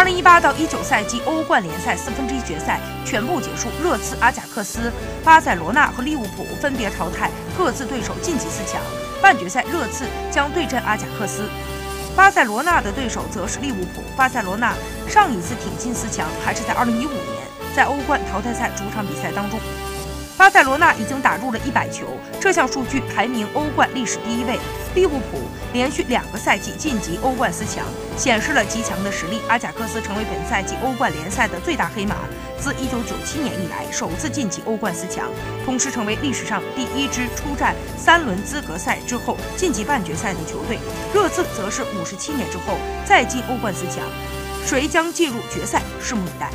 二零一八到一九赛季欧冠联赛四分之一决赛全部结束，热刺、阿贾克斯、巴塞罗那和利物浦分别淘汰各自对手晋级四强。半决赛，热刺将对阵阿贾克斯，巴塞罗那的对手则是利物浦。巴塞罗那上一次挺进四强还是在二零一五年，在欧冠淘汰赛主场比赛当中。巴塞罗那已经打入了一百球，这项数据排名欧冠历史第一位。利物浦连续两个赛季晋级欧冠四强，显示了极强的实力。阿贾克斯成为本赛季欧冠联赛的最大黑马，自1997年以来首次晋级欧冠四强，同时成为历史上第一支出战三轮资格赛之后晋级半决赛的球队。热刺则是57年之后再进欧冠四强，谁将进入决赛，拭目以待。